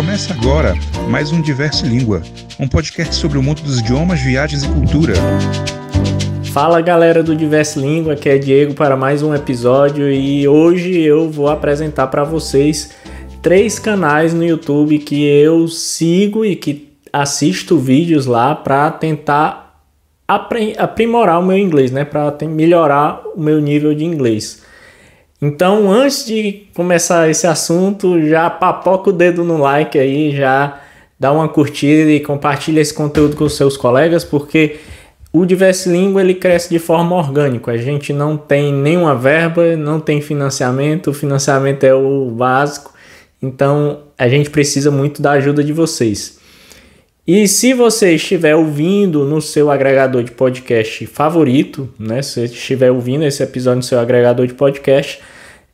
Começa agora mais um Diverso Língua, um podcast sobre o mundo dos idiomas, viagens e cultura. Fala galera do Diverso Língua, aqui é Diego para mais um episódio e hoje eu vou apresentar para vocês três canais no YouTube que eu sigo e que assisto vídeos lá para tentar aprimorar o meu inglês, né? Para melhorar o meu nível de inglês. Então, antes de começar esse assunto, já papoca o dedo no like aí, já dá uma curtida e compartilha esse conteúdo com os seus colegas, porque o Diverse Língua ele cresce de forma orgânica. A gente não tem nenhuma verba, não tem financiamento, o financiamento é o básico. Então, a gente precisa muito da ajuda de vocês. E se você estiver ouvindo no seu agregador de podcast favorito, né? Se você estiver ouvindo esse episódio no seu agregador de podcast,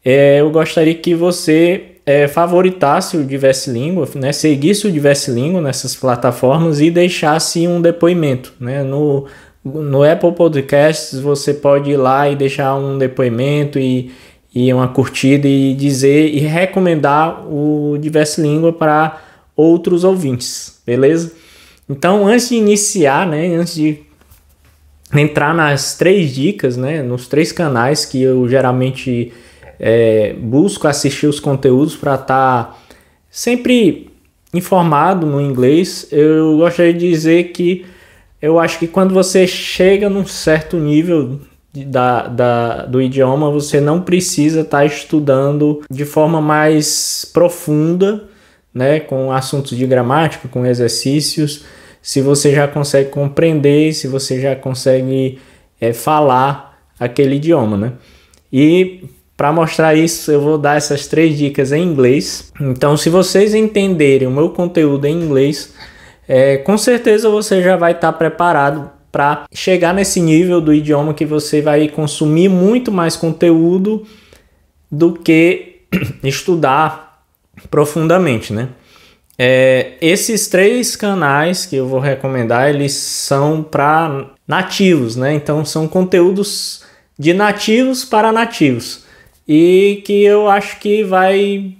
é, eu gostaria que você é, favoritasse o Diverse Língua, né? Seguisse o Diverse Língua nessas plataformas e deixasse um depoimento, né? No, no Apple Podcasts você pode ir lá e deixar um depoimento e, e uma curtida e dizer e recomendar o Diverse Língua para outros ouvintes, beleza? Então, antes de iniciar, né, antes de entrar nas três dicas, né, nos três canais que eu geralmente é, busco assistir os conteúdos para estar tá sempre informado no inglês, eu gostaria de dizer que eu acho que quando você chega num certo nível da, da, do idioma, você não precisa estar tá estudando de forma mais profunda né, com assuntos de gramática, com exercícios, se você já consegue compreender, se você já consegue é, falar aquele idioma, né? E para mostrar isso, eu vou dar essas três dicas em inglês. Então, se vocês entenderem o meu conteúdo em inglês, é, com certeza você já vai estar tá preparado para chegar nesse nível do idioma que você vai consumir muito mais conteúdo do que estudar profundamente, né? É, esses três canais que eu vou recomendar, eles são para nativos, né? Então são conteúdos de nativos para nativos e que eu acho que vai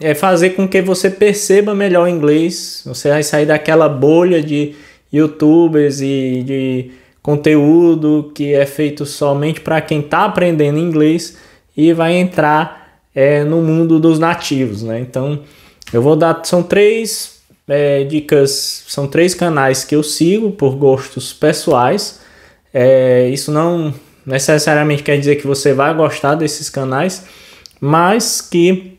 é, fazer com que você perceba melhor o inglês. Você vai sair daquela bolha de YouTubers e de conteúdo que é feito somente para quem está aprendendo inglês e vai entrar é, no mundo dos nativos, né? Então, eu vou dar, são três é, dicas, são três canais que eu sigo por gostos pessoais. É, isso não necessariamente quer dizer que você vai gostar desses canais, mas que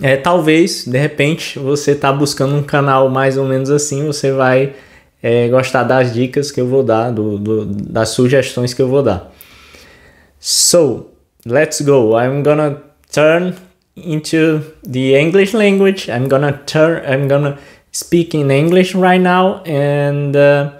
é, talvez, de repente, você está buscando um canal mais ou menos assim, você vai é, gostar das dicas que eu vou dar, do, do, das sugestões que eu vou dar. So, let's go. I'm gonna turn into the English language. I'm gonna turn. I'm gonna speak in English right now, and uh,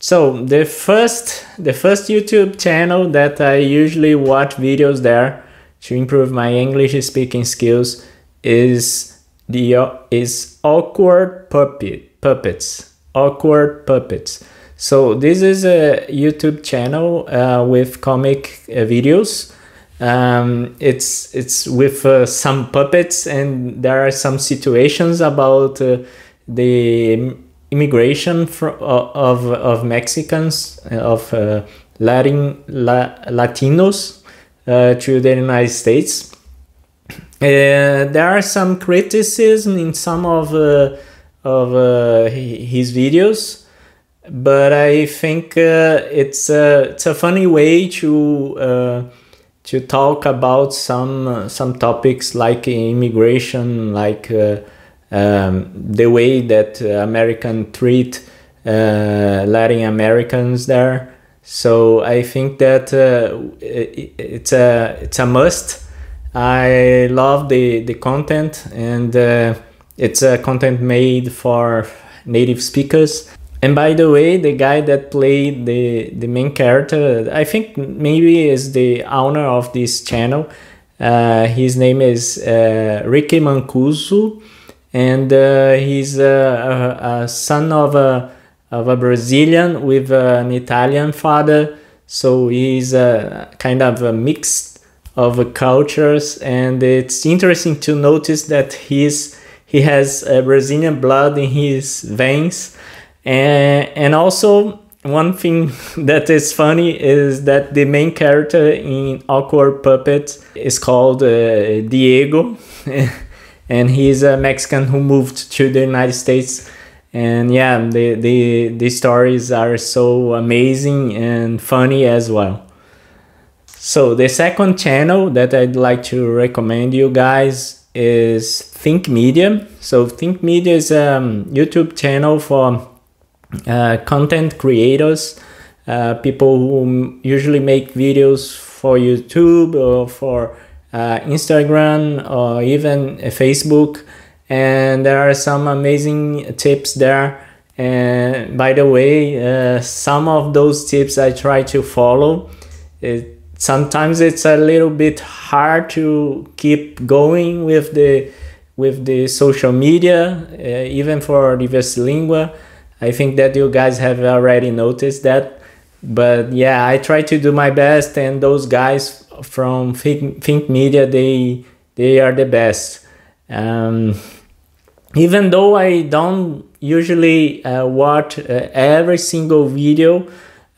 so the first the first YouTube channel that I usually watch videos there to improve my English speaking skills is the is awkward puppet puppets awkward puppets. So this is a YouTube channel uh, with comic uh, videos um, it's it's with uh, some puppets, and there are some situations about uh, the immigration for, uh, of of Mexicans uh, of uh, Latin La, Latinos uh, to the United States. there are some criticism in some of of his videos, but I think it's a it's a funny way to to talk about some some topics like immigration, like uh, um, the way that American treat uh, Latin Americans there. So I think that uh, it, it's a it's a must. I love the the content and it's a content made for native speakers and by the way, the guy that played the the main character, I think maybe is the owner of this channel. Uh, his name is uh, Ricky Mancuso, and uh, he's a, a, a, son of a of a Brazilian with an Italian father. So he's a kind of a mix of cultures, and it's interesting to notice that his he has uh, Brazilian blood in his veins, and and also one thing that is funny is that the main character in Awkward Puppet is called uh, Diego, and he's a Mexican who moved to the United States. And yeah, the, the, the stories are so amazing and funny as well. So the second channel that I'd like to recommend you guys is Think Media. So Think Media is a um, YouTube channel for uh, content creators, uh, people who usually make videos for YouTube or for uh, Instagram or even Facebook. And there are some amazing tips there. And by the way, uh, some of those tips I try to follow. It, sometimes it's a little bit hard to keep going with the with the social media, uh, even for Diverse Lingua I think that you guys have already noticed that. But yeah, I try to do my best, and those guys from Think, Think Media, they they are the best. Um, even though I don't usually uh, watch uh, every single video,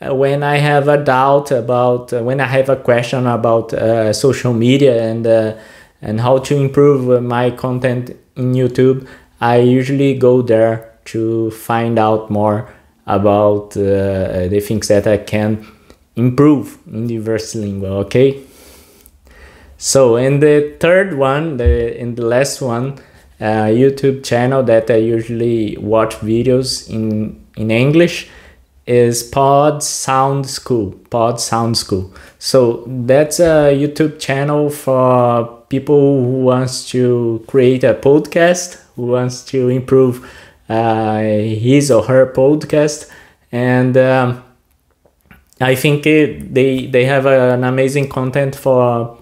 uh, when I have a doubt about, uh, when I have a question about uh, social media and uh, and how to improve my content in YouTube, I usually go there to find out more about uh, the things that I can improve in diverse lingua okay? So in the third one the in the last one uh, youtube channel that i usually watch videos in in english is pod sound school pod sound school. So that's a youtube channel for people who wants to create a podcast who wants to improve uh, his or her podcast, and um, I think it, they they have an amazing content for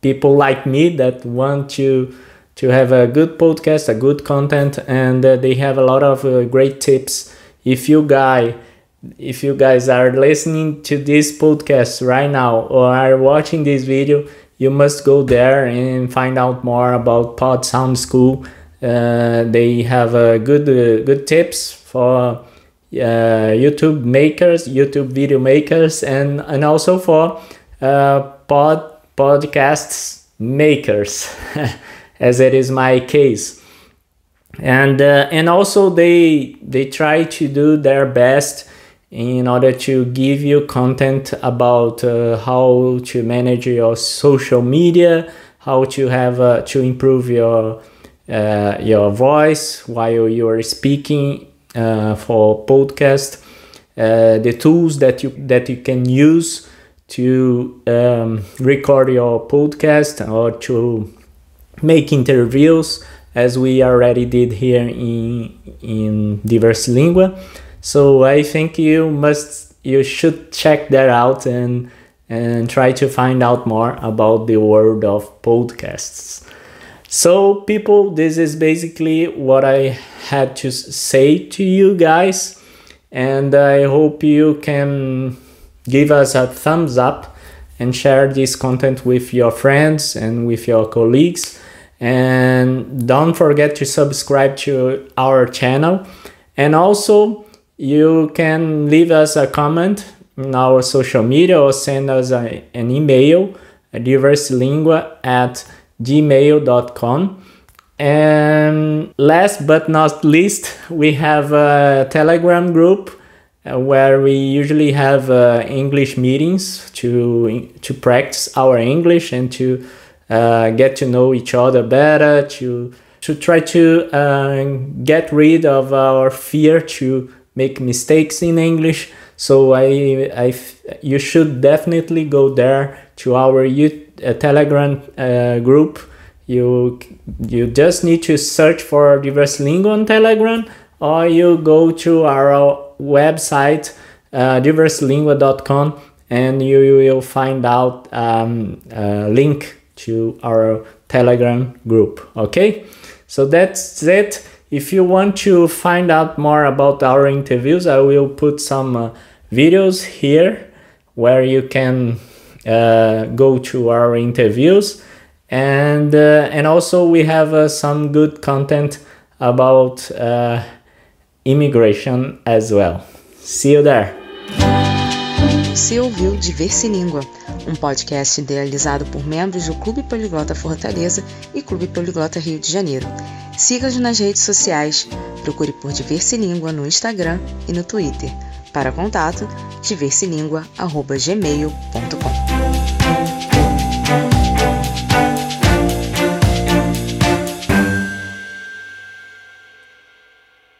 people like me that want to to have a good podcast, a good content, and uh, they have a lot of uh, great tips. If you guy, if you guys are listening to this podcast right now or are watching this video, you must go there and find out more about Pod Sound School uh, they have uh, good uh, good tips for YouTube makers, YouTube video makers, and and also for pod podcasts makers, as it is my case. And and also they they try to do their best in order to give you content about uh, how to manage your social media, how to have uh, to improve your uh, your voice while you are speaking uh, for podcast, uh, the tools that you that you can use to um, record your podcast or to make interviews as we already did here in in diverse lingua. So i think you must you should check that out and and try to find out more about the world of podcasts so, people, this is basically what I had to say to you guys, and I hope you can give us a thumbs up and share this content with your friends and with your colleagues. And don't forget to subscribe to our channel. And also, you can leave us a comment in our social media or send us a, an email diverselingua at gmail.com. And last but not least, we have a Telegram group uh, where we usually have uh, English meetings to to practice our English and to uh, get to know each other better, to to try to uh, get rid of our fear to make mistakes in English. So I, I you should definitely go there to our YouTube a Telegram uh, group. You you just need to search for Diverse Lingua on Telegram, or you go to our website uh, and you, you will find out um, a link to our Telegram group. Okay, so that's it. If you want to find out more about our interviews, I will put some uh, videos here where you can uh, go to our interviews and uh, and also we have uh, some good content about uh, immigration as well. See you there. Você ouviu Diverse Língua, um podcast idealizado por membros do Clube Poliglota Fortaleza e Clube Poliglota Rio de Janeiro. Siga-nos nas redes sociais, procure por Diverse Língua no Instagram e no Twitter. Para contato, diverselingua.gmail.com